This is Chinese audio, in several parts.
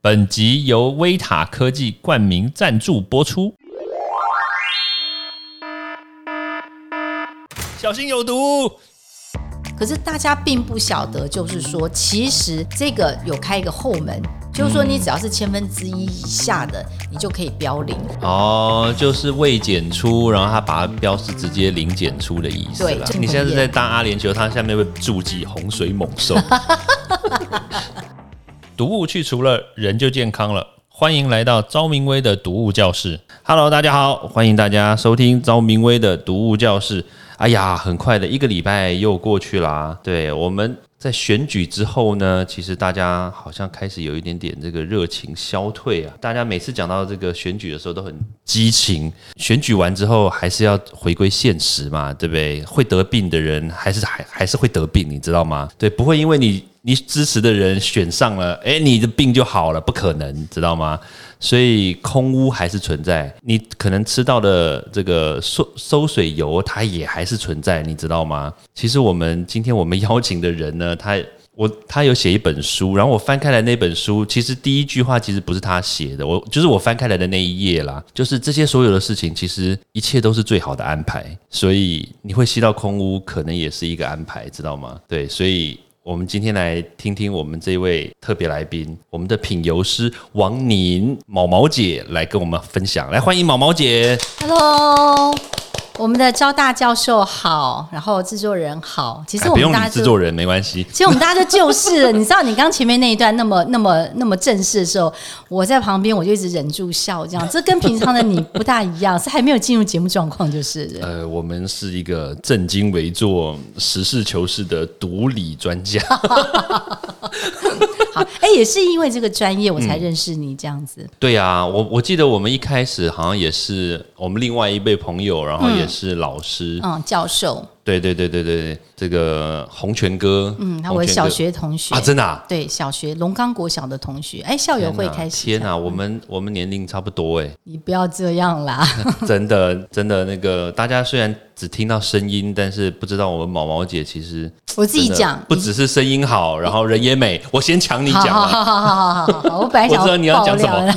本集由威塔科技冠名赞助播出。小心有毒！可是大家并不晓得，就是说，其实这个有开一个后门，就是说你只要是千分之一以下的，你就可以标零。哦，就是未检出，然后他把它标示直接零检出的意思对你现在是在当阿联酋，它下面会注记洪水猛兽。毒物去除了，人就健康了。欢迎来到昭明威的毒物教室。Hello，大家好，欢迎大家收听昭明威的毒物教室。哎呀，很快的一个礼拜又过去啦。对，我们在选举之后呢，其实大家好像开始有一点点这个热情消退啊。大家每次讲到这个选举的时候都很激情，选举完之后还是要回归现实嘛，对不对？会得病的人还是还还是会得病，你知道吗？对，不会因为你你支持的人选上了，哎，你的病就好了，不可能，知道吗？所以空屋还是存在，你可能吃到的这个收收水油，它也还是存在，你知道吗？其实我们今天我们邀请的人呢，他 我他有写一本书，然后我翻开来那本书，其实第一句话其实不是他写的，我就是我翻开来的那一页啦，就是这些所有的事情，其实一切都是最好的安排，所以你会吸到空屋，可能也是一个安排，知道吗？对，所以。我们今天来听听我们这位特别来宾，我们的品油师王宁毛毛姐来跟我们分享，来欢迎毛毛姐。Hello，我们的交大教授好，然后制作人好。其实我们大家制作人没关系，其实我们大家就就是了，你知道，你刚前面那一段那么那么那么正式的时候，我在旁边我就一直忍住笑，这样，这跟平常的你不大一样，是还没有进入节目状况，就是。呃，我们是一个正襟危坐、实事求是的独理专家。好，哎，也是因为这个专业我才认识你这样子。对呀、我我记得我们一开始好像也是我们另外一位朋友，然后也是老师。嗯，教授，对对对对对，这个洪泉哥，嗯，他我小学同学啊，真的、啊。对小学龙岗国小的同学，哎，校友会开始。天哪，我们 我们年龄差不多哎，你不要这样啦。真的真的那个，大家虽然只听到声音，但是不知道我们毛毛姐其实 我自己讲，不只是声音好，然后人也美。我先抢你好讲啊，好好好好好好好，我本来想我知道你要爆讲什么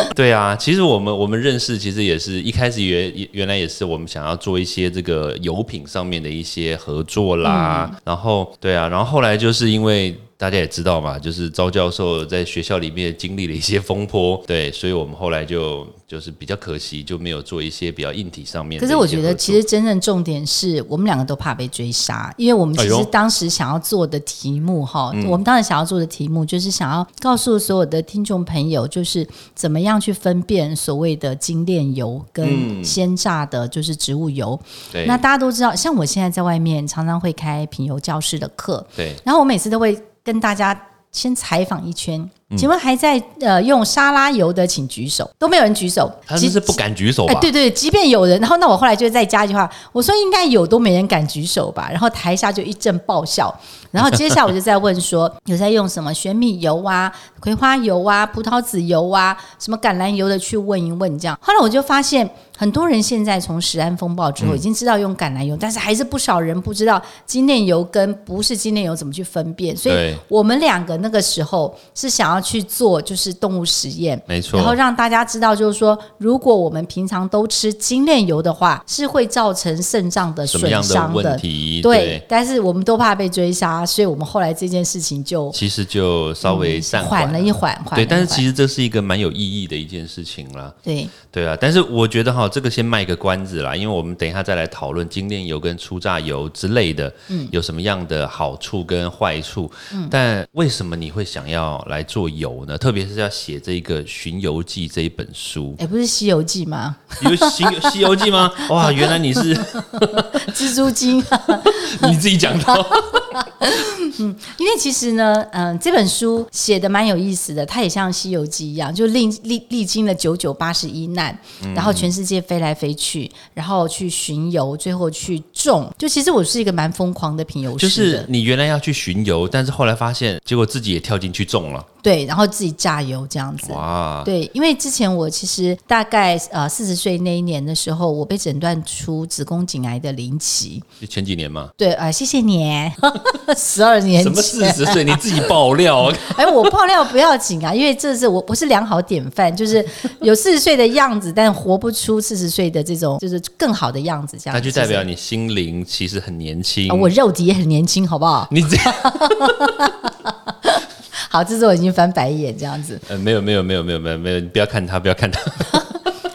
对啊，其实我们我们认识，其实也是一开始原原来也是我们想要做一些这个油品上面的一些合作啦，嗯然后对啊，然后后来就是因为。大家也知道嘛，就是招教授在学校里面经历了一些风波，对，所以我们后来就就是比较可惜，就没有做一些比较硬体上面可。是我觉得，其实真正重点是我们两个都怕被追杀，因为我们其实当时想要做的题目哈，嗯。我们当时想要做的题目就是想要告诉所有的听众朋友，就是怎么样去分辨所谓的精炼油跟鲜榨的，就是植物油。那大家都知道，像我现在在外面常常会开品油教室的课，对。然后我每次都会跟大家先采访一圈。嗯请问还在呃用沙拉油的，请举手，都没有人举手。其他就是不敢举手吧？哎，对对，即便有人，然后那我后来就再加一句话，我说应该有，都没人敢举手吧。然后台下就一阵爆笑。然后接下来我就在问说，有在用什么玄米油啊、葵花油啊、葡萄籽油啊、什么橄榄油的去问一问这样。后来我就发现，很多人现在从食安风暴之后，已经知道用橄榄油，但是还是不少人不知道精炼油跟不是精炼油怎么去分辨。所以我们两个那个时候是想要去做就是动物实验，没错。然后让大家知道，就是说，如果我们平常都吃精炼油的话，是会造成肾脏的损伤问题？对，但是我们都怕被追杀，所以我们后来这件事情就其实就稍微暂嗯缓了一缓，缓了对，但是其实这是一个蛮有意义的一件事情啦。对。对啊，但是我觉得哈，这个先卖个关子啦，因为我们等一下再来讨论精炼油跟初榨油之类的，嗯，有什么样的好处跟坏处。嗯，但为什么你会想要来做油呢？特别是要写这个《寻游记》这一本书，哎，不是《西游记》吗？有《西游西游记》吗？哇，原来你是 蜘蛛精，你自己讲的 哦。因为其实呢，嗯、这本书写的蛮有意思的，它也像《西游记》一样，就历历历经了九九八十一难，嗯然后全世界飞来飞去，然后去巡游，最后去种。就其实我是一个蛮疯狂的品游师，就是你原来要去巡游，但是后来发现，结果自己也跳进去种了。对，然后自己榨油这样子。哇，对，因为之前我其实大概呃四十岁那一年的时候，我被诊断出子宫颈癌的零期。就前几年嘛，对，呃，谢谢你。十二年什么四，十岁？你自己爆料，哎，我爆料不要紧啊，因为这是我不是良好典范，就是 有四十岁的样子，但活不出四十岁的这种就是更好的样子，这样那就代表你心灵其实很年轻我肉体也很年轻，好不好？你这样好，这是我已经翻白眼这样子。呃，没有没有没有没有没有没有，你不要看他，不要看他。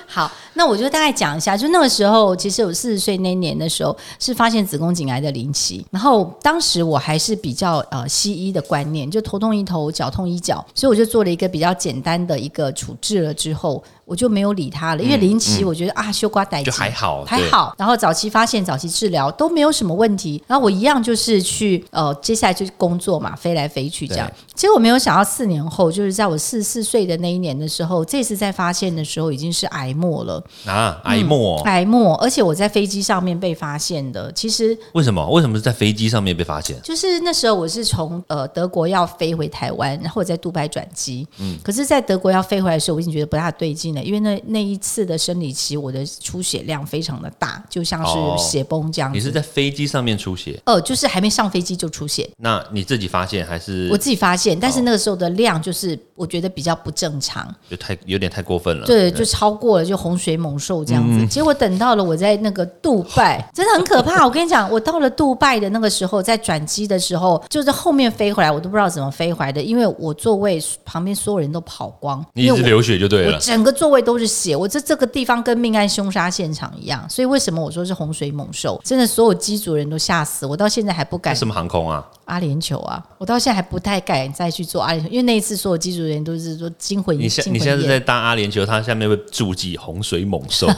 好，那我就大概讲一下，就那个时候，其实我四十岁那年的时候是发现子宫颈癌的临期，然后当时我还是比较呃西医的观念，就头痛医头，脚痛医脚，所以我就做了一个比较简单的一个处置了之后，我就没有理他了，因为临期我觉得、啊，修瓜歹就还好还好，然后早期发现、早期治疗都没有什么问题，然后我一样就是去呃，接下来就是工作嘛，飞来飞去这样对。结果没有想到四年后，就是在我四十四岁的那一年的时候，这次在发现的时候已经是癌末了。啊，癌末、癌末，而且我在飞机上面被发现的。其实为什么？为什么是在飞机上面被发现？就是那时候我是从呃德国要飞回台湾，然后我在杜拜转机。嗯，可是，在德国要飞回来的时候，我已经觉得不大对劲了，因为那那一次的生理期，我的出血量非常的大，就像哦是血崩这样子。你是在飞机上面出血？呃，就是还没上飞机就出血，那你自己发现还是我自己发现，但是哦那个时候的量就是我觉得比较不正常。就太有点太过分了？对，就超过了，就洪水猛兽这样嗯子。结果等到了我在那个杜拜，真的很可怕。我跟你讲，我到了杜拜的那个时候，在转机的时候，就是后面飞回来，我都不知道怎么飞回来的，因为我座位旁边所有人都跑光。你一直流血就对了。我整个座位都是血，我这这个地方跟命案凶杀现场一样，所以为什么我说是洪水猛兽？真的，所有机组人都吓死，我到现在还不敢什么航空啊？阿联酋啊，我到现在还不太敢再去做阿联酋，因为那一次所有机组人都是说惊魂你现你现在是在搭阿联酋，它下面会注记洪水猛兽，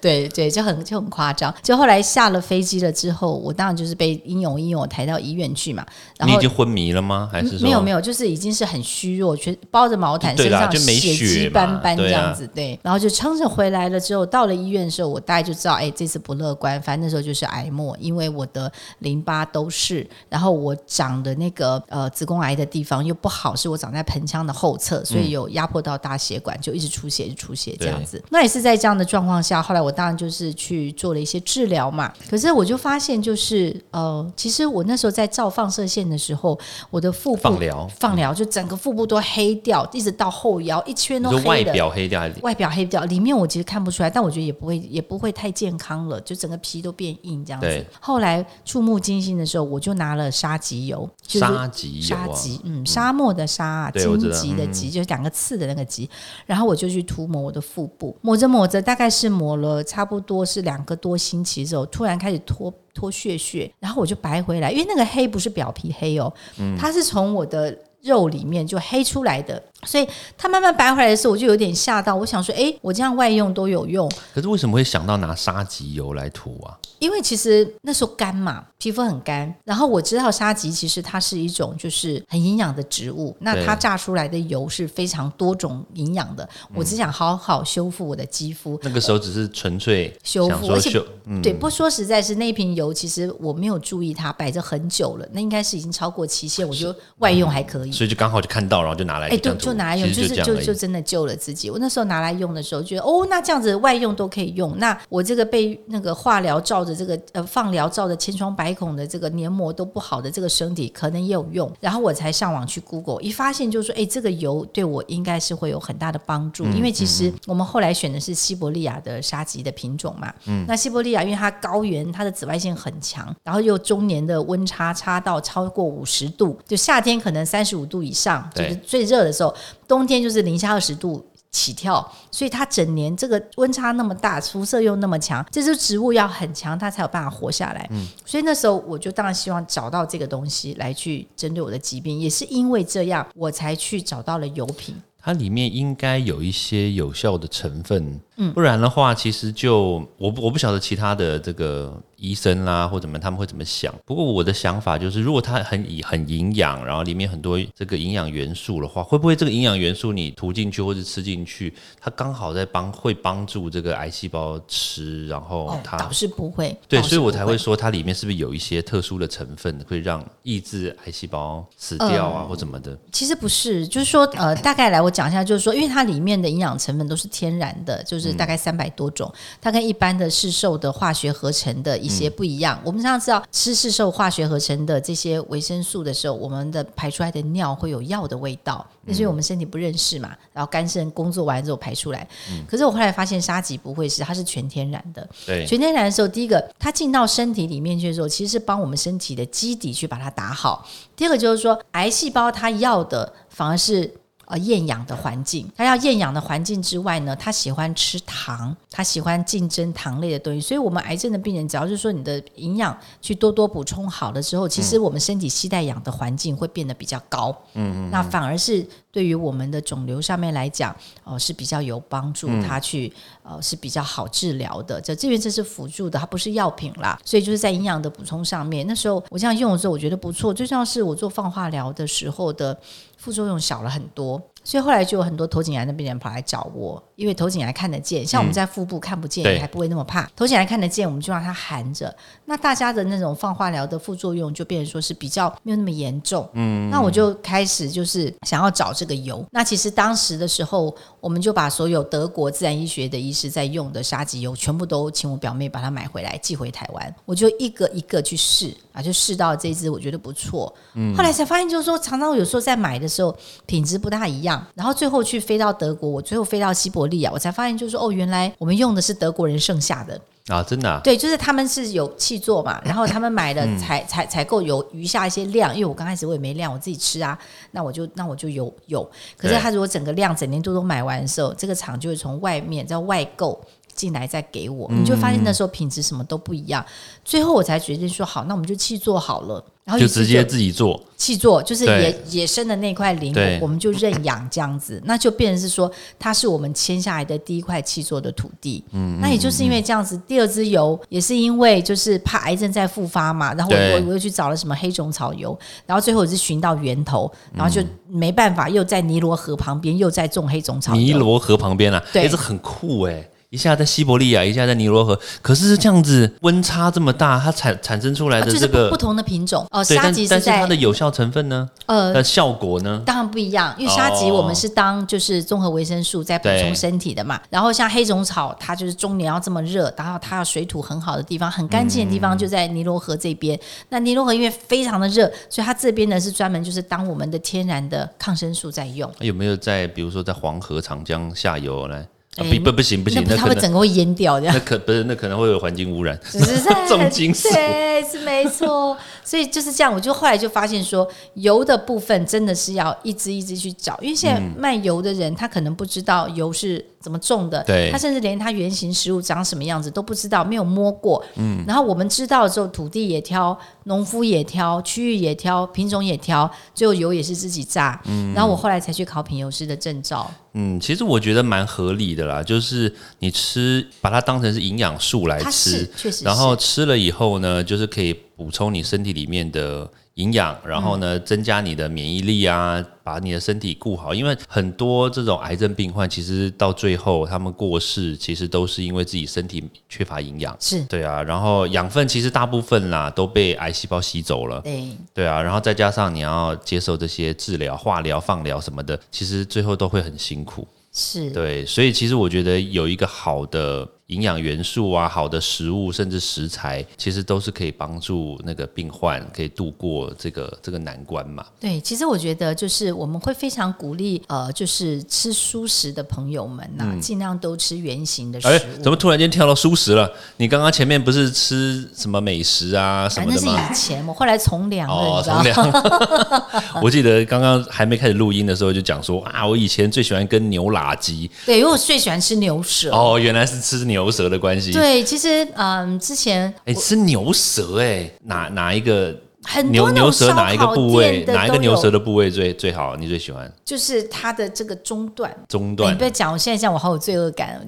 对对，就很就很夸张。就后来下了飞机了之后，我当然就是被英勇英勇抬到医院去嘛。然后你已经昏迷了吗？还是没有没有，就是已经是很虚弱，全包着毛毯，身上血迹斑斑这对啊样子。对，然后就撑着回来了之后，到了医院的时候，我大概就知道，哎，这次不乐观。反正那时候就是癌末，因为我的淋巴都是，然后我长的那个呃子宫癌的地方又不好，是我长在盆腔的后侧，所以有压迫到大血管，就一直出血，一直出血这样子。那也是在这样的状况下，后来我当然就是去做了一些治疗嘛。可是我就发现，就是呃，其实我那时候在照放射线的时候，我的腹部放疗放疗就整个腹部都黑掉，一直到后腰一圈都黑的。表黑掉还是？外表黑掉，里面我其实看不出来，但我觉得也不会也不会太健康了，就整个皮都变硬这样子。后来触目惊心的时候，我就拿了沙棘油，就是沙棘油啊，沙棘，嗯，沙漠的沙啊，荆棘的棘，就是两个刺的那个棘。然后我就去涂抹我的腹部，抹着抹着，大概是抹了差不多是两个多星期之后，突然开始脱脱血血，然后我就白回来，因为那个黑不是表皮黑哦，嗯它是从我的。肉里面就黑出来的，所以它慢慢白回来的时候，我就有点吓到。我想说，哎，我这样外用都有用，可是为什么会想到拿沙棘油来涂啊？因为其实那时候干嘛，皮肤很干，然后我知道沙棘其实它是一种就是很营养的植物，那它榨出来的油是非常多种营养的。我只想好好修复我的肌肤，那个时候只是纯粹修复而且对，不说实在是那瓶油，其实我没有注意它摆着很久了，那应该是已经超过期限，我觉得外用还可以。所以就刚好就看到，然后就拿来哎，对，就拿来用，就是就就真的救了自己。我那时候拿来用的时候，觉得哦，那这样子外用都可以用。那我这个被那个化疗照着这个呃放疗照着千疮百孔的这个黏膜都不好的这个身体，可能也有用。然后我才上网去 Google，一发现就说，哎，这个油对我应该是会有很大的帮助，因为其实我们后来选的是西伯利亚的沙棘的品种嘛。嗯，那西伯利亚因为它高原，它的紫外线很强，然后又中年的温差差到超过五十度，就夏天可能三十五度以上，就是最热的时候，冬天就是零下二十度。起跳，所以它整年这个温差那么大，辐射又那么强，这只植物要很强，它才有办法活下来。所以那时候我就当然希望找到这个东西来去针对我的疾病，也是因为这样，我才去找到了油品。它里面应该有一些有效的成分，嗯，不然的话，其实就我不我不晓得其他的这个医生啦或怎么他们会怎么想。不过我的想法就是，如果它很以很营养，然后里面很多这个营养元素的话，会不会这个营养元素你涂进去或者吃进去，它刚好在帮会帮助这个癌细胞吃，然后哦，它、倒是不会，对，所以我才会说它里面是不是有一些特殊的成分，会让抑制癌细胞死掉啊、或怎么的？其实不是，就是说，呃，大概来我讲一下，就是说，因为它里面的营养成分都是天然的，就是是大概三百多种，它跟一般的市售的化学合成的一些不一样。我们常常知道吃市售化学合成的这些维生素的时候，我们的排出来的尿会有药的味道，那是因为我们身体不认识嘛，然后肝肾工作完之后排出来。可是我后来发现沙棘不会是，它是全天然的。对，全天然的时候，第一个它进到身体里面去的时候，其实是帮我们身体的基底去把它打好。第二个就是说，癌细胞它要的反而是。呃，厌氧的环境，他要厌氧的环境之外呢，他喜欢吃糖，他喜欢竞争糖类的东西。所以，我们癌症的病人，只要是说你的营养去多多补充好了之后，其实我们身体吸带氧的环境会变得比较高。嗯嗯，那反而是对于我们的肿瘤上面来讲，哦是比较有帮助，它去呃是比较好治疗的。这这边这是辅助的，它不是药品啦。所以就是在营养的补充上面，那时候我这样用的时候，我觉得不错。最重要是我做放化疗的时候的。副作用小了很多，所以后来就有很多头颈癌的病人跑来找我，因为头颈癌看得见，像我们在腹部看不见，也还不会那么怕。头颈癌看得见，我们就让它含着。那大家的那种放化疗的副作用就变成说是比较没有那么严重。嗯，那我就开始就是想要找这个油。那其实当时的时候，我们就把所有德国自然医学的医师在用的沙棘油，全部都请我表妹把它买回来寄回台湾，我就一个一个去试啊，就试到这支我觉得不错。嗯，后来才发现就是说，常常有时候在买的。时候品质不大一样，然后最后去飞到德国，我最后飞到西伯利啊，我才发现就是说哦，原来我们用的是德国人剩下的。啊，真的对，就是他们是有气做嘛，然后他们买的采采采购有余下一些量，因为我刚开始我也没量，我自己吃啊，那我就那我就有有，可是他如果整个量整年度都买完的时候，这个厂就会从外面在外购进来再给我，你就发现那时候品质什么都不一样，最后我才决定说好，那我们就气做好了。然后就直接自己做，气做就是野野生的那块林，我们就认养这样子，那就变成是说，它是我们签下来的第一块气做的土地。嗯，那也就是因为这样子，第二支油也是因为就是怕癌症再复发嘛，然后我我又去找了什么黑种草油，然后最后我是寻到源头，然后就没办法，又在尼罗河旁边又在种黑种草。尼罗河旁边啊，对，这很酷哎。一下在西伯利亚，一下在尼罗河，可是这样子温差这么大，它产产生出来的这个不同的品种哦，沙棘是在它的有效成分呢？呃，的效果呢？当然不一样，因为沙棘我们是当就是综合维生素在补充身体的嘛。然后像黑种草，它就是中年要这么热，然后它要水土很好的地方，很干净的地方就在尼罗河这边。那尼罗河因为非常的热，所以它这边呢是专门就是当我们的天然的抗生素在用。有没有在比如说在黄河、长江下游来？不不不行不行，那它会整个会淹掉的。那可不是，那可能会有环境污染，重金属。对，是没错。所以就是这样，我就后来就发现说，油的部分真的是要一支一支去找，因为现在卖油的人他可能不知道油是怎么种的，对，他甚至连它原型食物长什么样子都不知道，没有摸过。嗯，然后我们知道之后，土地也挑，农夫也挑，区域也挑，品种也挑，最后油也是自己榨。嗯，然后我后来才去考品油师的证照。嗯，其实我觉得蛮合理的啦，就是你吃把它当成是营养素来吃，确实，然后吃了以后呢，就是可以补充你身体里面的。营养，然后呢，增加你的免疫力啊，把你的身体顾好。因为很多这种癌症病患，其实到最后他们过世，其实都是因为自己身体缺乏营养。是对啊，然后养分其实大部分啦都被癌细胞吸走了。对对啊，然后再加上你要接受这些治疗、化疗、放疗什么的，其实最后都会很辛苦。是对，所以其实我觉得有一个好的。营养元素啊，好的食物，甚至食材，其实都是可以帮助那个病患可以度过这个这个难关嘛。对，其实我觉得就是我们会非常鼓励，呃，就是吃素食的朋友们呐，尽量都吃圆形的食物。哎，怎么突然间跳到素食了？你刚刚前面不是吃什么美食啊什么的吗？那是以前，我后来从良了，你知道吗。我记得刚刚还没开始录音的时候就讲说啊，我以前最喜欢跟牛拉鸡。对，因为我最喜欢吃牛舌。哦，原来是吃牛。牛舌的关系，对，其实嗯，之前哎吃牛舌哎，哪哪一个？很牛牛舌哪一个部位？哪一个牛舌的部位最最好？你最喜欢？就是它的这个中段。中段。你不要讲，我现在讲我好有罪恶感。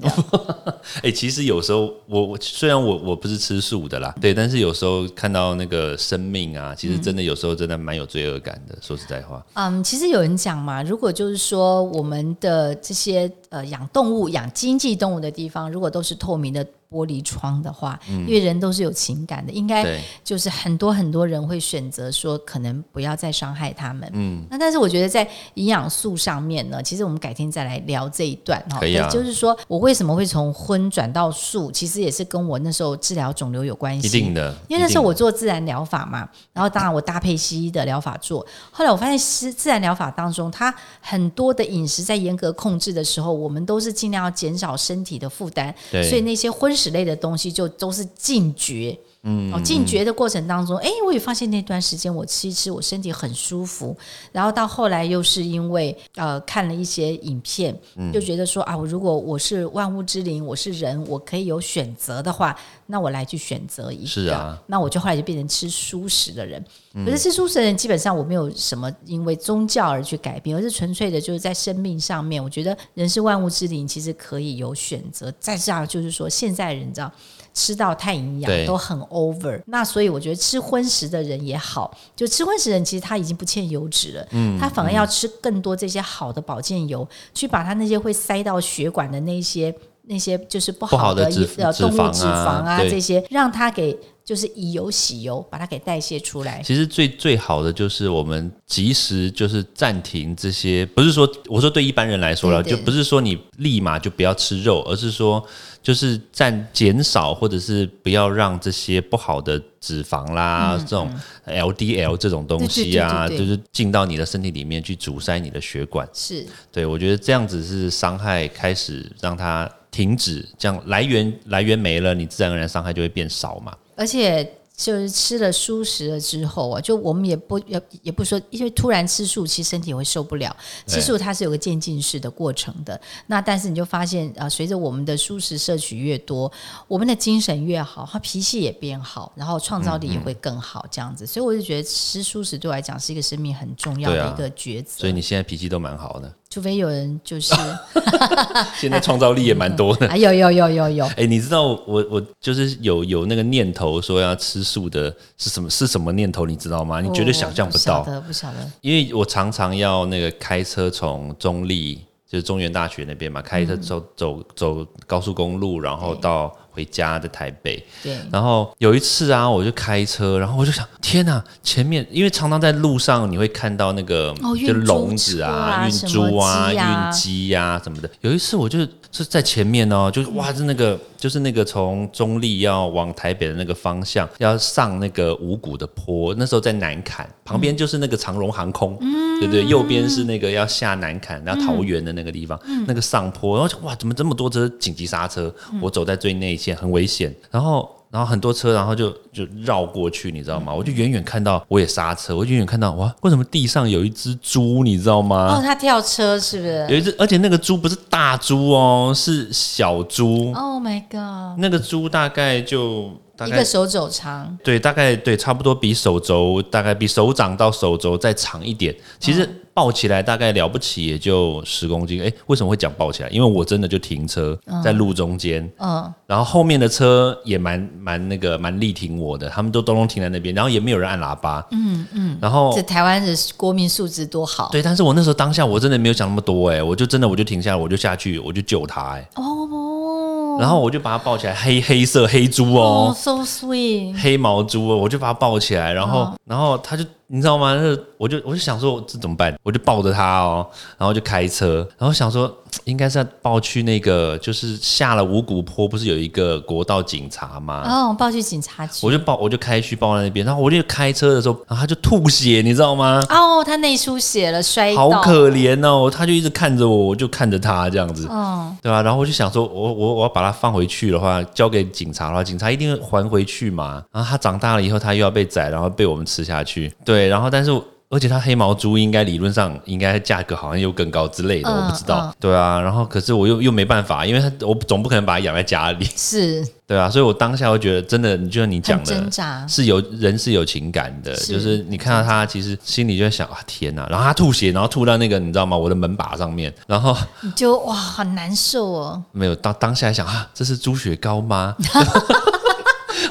哎，其实有时候我我虽然我我不是吃素的啦，对，但是有时候看到那个生命啊，其实真的有时候真的蛮有罪恶感的。说实在话，嗯，其实有人讲嘛，如果就是说我们的这些呃养动物、养经济动物的地方，如果都是透明的。玻璃窗的话，因为人都是有情感的，应该，就是很多很多人会选择说，可能不要再伤害他们。嗯，那但是我觉得在营养素上面呢，其实我们改天再来聊这一段哈。可以啊就是说我为什么会从荤转到素，其实也是跟我那时候治疗肿瘤有关系。一定的，因为那时候我做自然疗法嘛，然后当然我搭配西医的疗法做。后来我发现自自然疗法当中，它很多的饮食在严格控制的时候，我们都是尽量要减少身体的负担，对所以那些荤食类的东西就都是禁绝。嗯，哦，进觉的过程当中，哎，我也发现那段时间我吃一吃，我身体很舒服。然后到后来又是因为呃看了一些影片，嗯就觉得说啊，我如果我是万物之灵，我是人，我可以有选择的话，那我来去选择一个。是啊，那我就后来就变成吃素食的人。可是吃素食的人基本上我没有什么因为宗教而去改变，而是纯粹的就是在生命上面，我觉得人是万物之灵，其实可以有选择。再这样就是说，现在人知道。吃到太营养都很 over，那所以我觉得吃荤食的人也好，就吃荤食的人其实他已经不欠油脂了，嗯，他反而要吃更多这些好的保健油，去把他那些会塞到血管的那些那些就是不不好好的的脂呃动物脂肪啊脂肪啊这些，让它给就是以油洗油，把它给代谢出来。其实最最好的就是我们及时就是暂停这些，不是说我说对一般人来说了，就不是说你立马就不要吃肉，而是说就是暂减少或者是不要让这些不好的脂肪啦，这种 LDL 这种东西啊，就是进到你的身体里面去阻塞你的血管。是，对我觉得这样子是伤害开始让它停止，这样来源来源没了，你自然而然伤害就会变少嘛。而且就是吃了素食了之后啊，就我们也不也也不说，因为突然吃素，其实身体会受不了。吃素它是有个渐进式的过程的。那但是你就发现啊、呃随着我们的素食摄取越多，我们的精神越好，他脾气也变好，然后创造力嗯也会更好，这样子。所以我就觉得吃素食对我来讲是一个生命很重要的一个抉择。所以你现在脾气都蛮好的，除非有人就是 现在创造力也蛮多的。啊，有有有有有，哎、你知道我我就是有有那个念头说要吃素的是什么是什么念头？你知道吗？你绝对想象不到，哦不晓得不晓得。因为我常常要那个开车从中立，就是中原大学那边嘛，开车走、走走高速公路，然后对到回家的台北。对，然后有一次啊，我就开车，然后我就想，天哪！前面因为常常在路上你会看到那个、就笼子啊、啊运猪啊运鸡呀、什么的。有一次我就是在前面哦，就是哇，是那个就是那个从中立要往台北的那个方向，要上那个五股的坡，那时候在南坎旁边就是那个长荣航空，对对，右边是那个要下南坎，然后桃园的那个地方，那个上坡，然后就哇，怎么这么多车紧急刹车？我走在最内线，很危险，然后。然后很多车，然后就就绕过去，你知道吗？我就远远看到，我也刹车，我就远远看到，哇，为什么地上有一只猪？你知道吗？哦，它跳车是不是有一只，而且那个猪不是大猪哦，是小猪。？Oh my god！那个猪大概就大概一个手肘长，对，大概对，差不多比手肘大概比手掌到手肘再长一点。其实抱起来大概了不起也就十公斤。哎，为什么会讲抱起来？因为我真的就停车在路中间，嗯，然后后面的车也蛮蛮那个蛮力挺我的，他们都咚咚停在那边，然后也没有人按喇叭。嗯嗯，然后这台湾的国民素质多好。对，但是我那时候当下我真的没有想那么多哎、我就真的我就停下来，我就下去，我就救他哎、哦。然后我就把他抱起来，黑黑色黑猪哦。哦，，so sweet，黑毛猪哦，我就把他抱起来，然后、哦然后他就你知道吗？那我就我就想说这怎么办？我就抱着他哦，然后就开车，然后想说应该是要抱去那个就是下了五股坡，不是有一个国道警察吗？哦，抱去警察局我。就抱，我就开去抱在那边，然后我就开车的时候，然后他就吐血，你知道吗？哦，他内出血了，摔。好可怜哦，他就一直看着我，我就看着他这样子，嗯，对吧、然后我就想说，我我我要把他放回去的话，交给警察的话，警察一定会还回去嘛。然后他长大了以后，他又要被宰，然后被我们吃下去。对，然后但是。而且它黑毛猪应该理论上应该价格好像又更高之类的，嗯我不知道。嗯对啊，然后可是我又又没办法，因为它我总不可能把它养在家里，是对啊，所以我当下会觉得真的，你就像你讲很的。是有人是有情感的，是就是你看到他，其实心里就在想啊，天哪！然后他吐血，然后吐到那个你知道吗？我的门把上面，然后你就哇，很难受哦。没有当当下还想啊，这是猪血糕吗？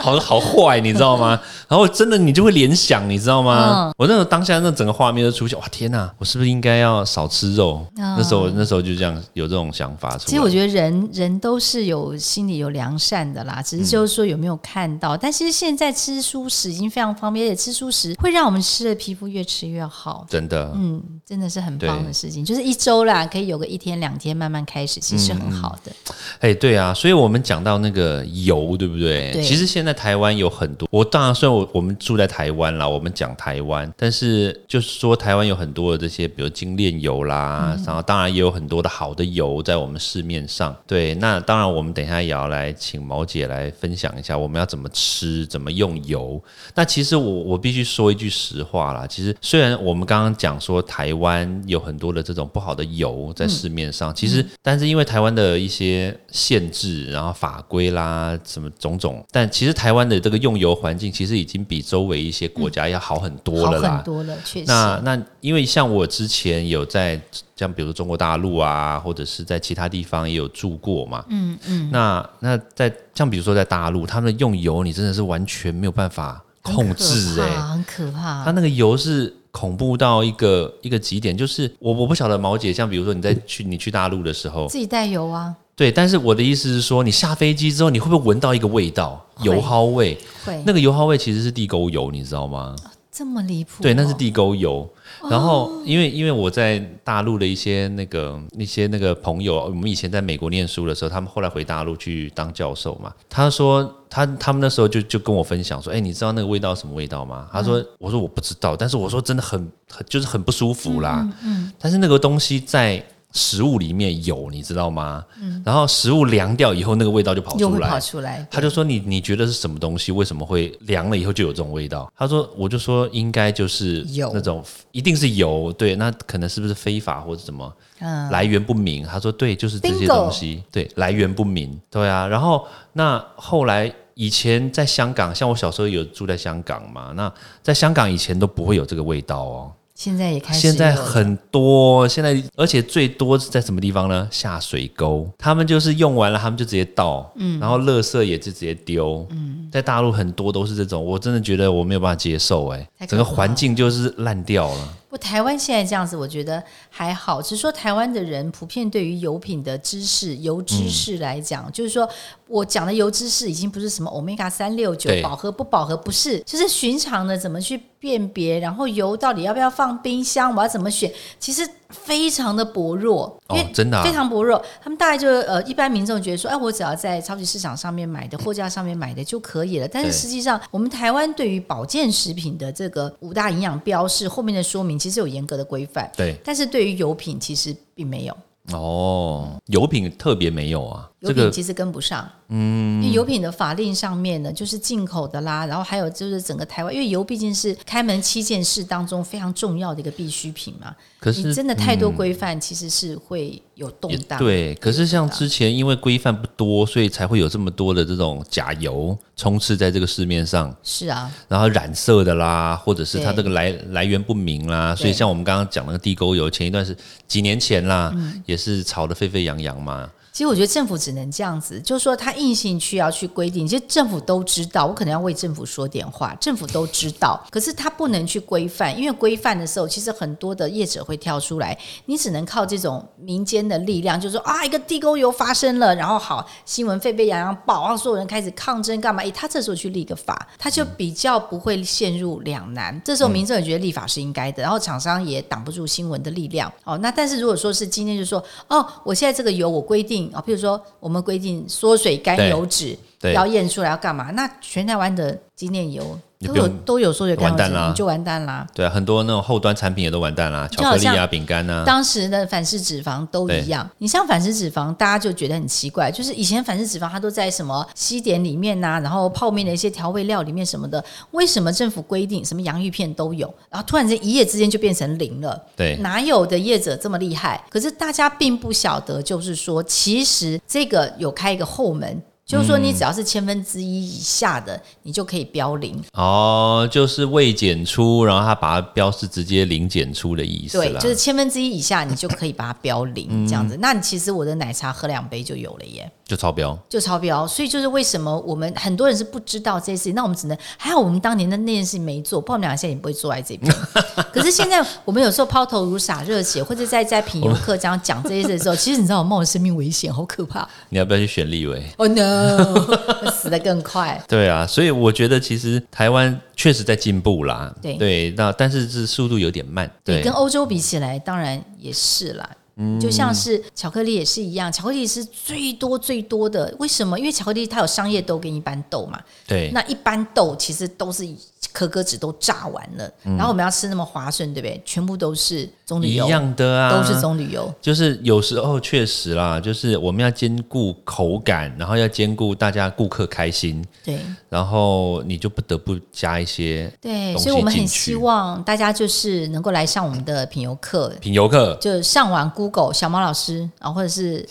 好好坏，你知道吗？然后真的你就会联想，你知道吗？我那时候当下那整个画面就出现，哇天哪！我是不是应该要少吃肉？那时候那时候就这样有这种想法出来。其实我觉得人人都是有心里有良善的啦，只是就是说有没有看到。但其实现在吃素食已经非常方便，而且吃素食会让我们吃的皮肤越吃越好。真的，嗯，真的是很棒的事情。就是一周啦，可以有个一天两天慢慢开始，其实很好的。哎，对啊，所以我们讲到那个油，对不对？对。其实现在台湾有很多，我当然虽然我我们住在台湾啦，我们讲台湾，但是就是说台湾有很多的这些，比如精炼油啦，然后当然也有很多的好的油在我们市面上。对，那当然我们等一下也要来请毛姐来分享一下我们要怎么吃，怎么用油。那其实我我必须说一句实话啦，其实虽然我们刚刚讲说台湾有很多的这种不好的油在市面上，其实但是因为台湾的一些限制，然后法规啦，什么种种，但其实台湾的这个用油环境其实已经比周围一些国家要好很多了啦。很多了，确实。那那因为像我之前有在像比如中国大陆啊，或者是在其他地方也有住过嘛。嗯嗯。那那在像比如说在大陆，他们用油你真的是完全没有办法控制，哎，很可怕。他那个油是。恐怖到一个一个极点，就是我我不晓得毛姐，像比如说你在去你去大陆的时候，自己带油啊？对，但是我的意思是说，你下飞机之后，你会不会闻到一个味道，油耗味？会，那个油耗味其实是地沟油，你知道吗？这么离谱？对，那是地沟油。然后，因为因为我在大陆的一些那个一些那个朋友，我们以前在美国念书的时候，他们后来回大陆去当教授嘛。他说他他们那时候就就跟我分享说，哎，你知道那个味道什么味道吗？他说，我说我不知道，但是我说真的很很就是很不舒服啦。嗯，但是那个东西在。食物里面有，你知道吗？嗯，然后食物凉掉以后，那个味道就跑出来。跑出来。他就说：“你你觉得是什么东西？为什么会凉了以后就有这种味道？”他说：“我就说应该就是那种，一定是油。对，那可能是不是非法或者什么？嗯，来源不明。”他说：“对，就是这些东西。对，来源不明。对啊。然后那后来以前在香港，像我小时候有住在香港嘛，那在香港以前都不会有这个味道哦。”现在也开始，现在很多，现在而且最多是在什么地方呢？下水沟，他们就是用完了，他们就直接倒，嗯，然后垃圾也就直接丢，嗯，在大陆很多都是这种，我真的觉得我没有办法接受，哎，整个环境就是烂掉了。不，台湾现在这样子，我觉得还好。只是说台湾的人普遍对于油品的知识、油知识来讲，就是说我讲的油知识已经不是什么欧米伽三六九饱和不饱和，不是，就是寻常的怎么去辨别，然后油到底要不要放冰箱，我要怎么选，其实。非常的薄弱，因为真的非常薄弱。他们大概就呃，一般民众觉得说，哎，我只要在超级市场上面买的货架上面买的就可以了。但是实际上，我们台湾对于保健食品的这个五大营养标示后面的说明，其实有严格的规范。对，但是对于油品，其实并没有。哦，油品特别没有啊，油品其实跟不上。嗯，因为油品的法令上面呢，就是进口的啦，然后还有就是整个台湾，因为油毕竟是开门七件事当中非常重要的一个必需品嘛。可是真的太多规范，其实是会有动荡。对，可是像之前因为规范不多，所以才会有这么多的这种假油充斥在这个市面上。是啊，然后染色的啦，或者是它这个来来源不明啦，所以像我们刚刚讲那个地沟油，前一段是几年前啦，也是炒得沸沸扬扬嘛。其实我觉得政府只能这样子，就是说他硬性去要去规定，其实政府都知道，我可能要为政府说点话，政府都知道，可是他不能去规范，因为规范的时候，其实很多的业者会跳出来，你只能靠这种民间的力量，就是说啊，一个地沟油发生了，然后好新闻沸沸扬扬报，然后所有人开始抗争干嘛？诶，他这时候去立个法，他就比较不会陷入两难。这时候民众也觉得立法是应该的，然后厂商也挡不住新闻的力量。哦，那但是如果说是今天就说哦，我现在这个油我规定。啊，比如说我们规定缩水甘油脂要验出来要干嘛？那全台湾的精炼油。都有都有说有完蛋啦，你就完蛋啦。对啊，很多那种后端产品也都完蛋啦，巧克力啊、饼干啊。当时的反式脂肪都一样。你像反式脂肪，大家就觉得很奇怪，就是以前反式脂肪它都在什么西点里面呐，然后泡面的一些调味料里面什么的，为什么政府规定什么洋芋片都有，然后突然间一夜之间就变成零了？对，哪有的业者这么厉害？可是大家并不晓得，就是说其实这个有开一个后门。就是说，你只要是千分之一以下的，你就可以标零。哦，就是未检出，然后它把它标是直接零检出的意思。对，就是千分之一以下，你就可以把它标零 这样子。那你其实我的奶茶喝两杯就有了耶。就超标。就超标，所以就是为什么我们很多人是不知道这件事情，那我们只能还好我们当年的那件事情没做，不然我们俩现在也不会坐在这边。可是现在我们有时候抛头颅洒热血，或者在在品游课这样讲这些事的时候，其实你知道我冒着生命危险，好可怕。你要不要去选立委？哦、no，死得更快。对啊，所以我觉得其实台湾确实在进步啦。对那但是是速度有点慢。对，跟欧洲比起来，当然也是啦。就像是巧克力也是一样，巧克力是最多最多的。为什么？因为巧克力它有商业豆跟一般豆嘛。对。那一般豆其实都是可可脂都炸完了，然后我们要吃那么划算，对不对？全部都是棕榈油一样的啊，都是棕榈油。就是有时候确实啦，就是我们要兼顾口感，然后要兼顾大家顾客开心。对。然后你就不得不加一些对，所以我们很希望大家就是能够来上我们的品油课。品油课就上完 Google 小毛老师啊，或者是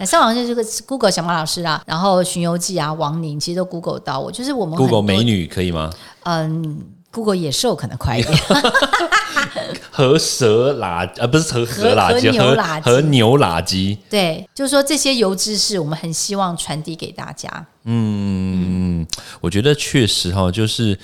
呃、上完就是个 Google 小毛老师啊，然后巡游记啊，王宁其实都 Google 到我，就是我们 Google 美女可以吗？嗯，Google 野兽可能快一点。和蛇垃呃不是和和垃圾和和牛垃圾。对，就是说这些油知识，我们很希望传递给大家。嗯，我觉得确实哈，就是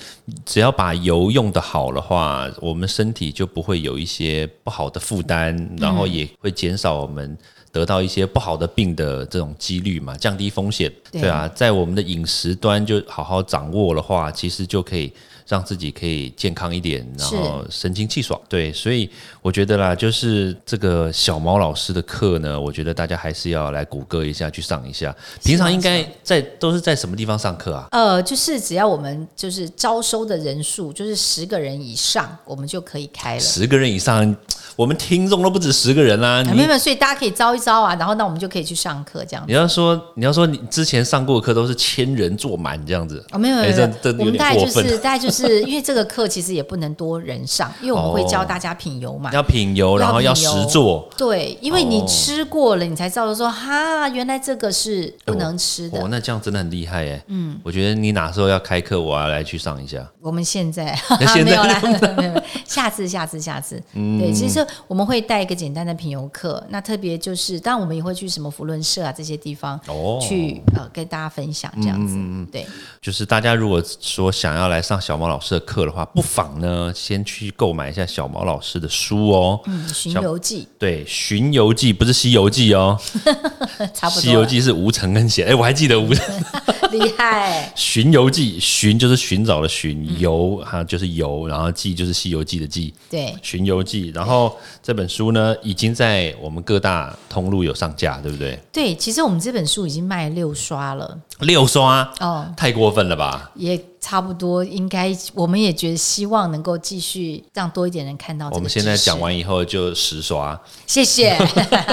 只要把油用的好的话，我们身体就不会有一些不好的负担，然后也会减少我们得到一些不好的病的这种几率嘛，降低风险。对啊，在我们的饮食端就好好掌握的话，其实就可以。让自己可以健康一点，然后神清气爽。对，所以我觉得啦，就是这个小毛老师的课呢，我觉得大家还是要来谷歌一下，去上一下。平常应该在都是在什么地方上课啊？呃，就是只要我们就是招收的人数就是十个人以上，我们就可以开了。十个人以上，我们听众都不止十个人啦。没有，所以大家可以招一招啊，然后那我们就可以去上课这样。你要说你要说你之前上过的课都是千人坐满这样子哦，没有没有，我们大概就是大概就是。是因为这个课其实也不能多人上，因为我们会教大家品油嘛，要品油，然后要实做。对，因为你吃过了，你才知道说哈，原来这个是不能吃的。哦，那这样真的很厉害耶。嗯，我觉得你哪时候要开课，我要来去上一下。我们现在 现在没有，下次下次下次。对，其实我们会带一个简单的品油课，那特别就是，当然我们也会去什么福伦社啊这些地方哦，去呃跟大家分享这样子。对，就是大家如果说想要来上小毛老师的课的话，不妨呢先去购买一下小毛老师的书哦。嗯，《巡游记》对，《巡游记》不是 《西游记》哦，差不多，《西游记》是吴承恩写。哎，我还记得吴承 厉害，《巡游记》寻就是寻找的寻。游哈就是游，然后记就是《西游记》的记，对，《寻游记》。然后这本书呢，已经在我们各大通路有上架，对不对？对，其实我们这本书已经卖六刷了，六刷哦，太过分了吧？也差不多，应该我们也觉得希望能够继续让多一点人看到。我们现在讲完以后就十刷，谢谢。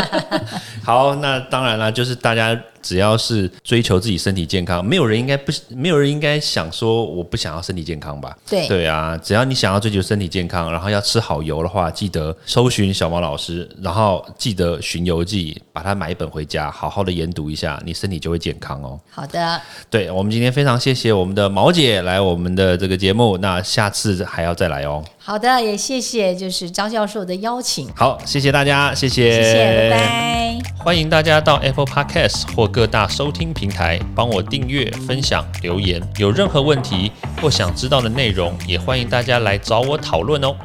好，那当然了，就是大家。只要是追求自己身体健康，没有人应该不，没有人应该想说我不想要身体健康吧？对对啊，只要你想要追求身体健康，然后要吃好油的话，记得搜寻小毛老师，然后记得《寻游记》，把它买一本回家，好好的研读一下，你身体就会健康哦。好的，对我们今天非常谢谢我们的毛姐来我们的这个节目，那下次还要再来哦。好的，也谢谢就是张教授的邀请。好，谢谢大家，谢谢，谢谢，拜拜。欢迎大家到 Apple Podcast 或各大收听平台帮我订阅、分享、留言。有任何问题或想知道的内容，也欢迎大家来找我讨论哦。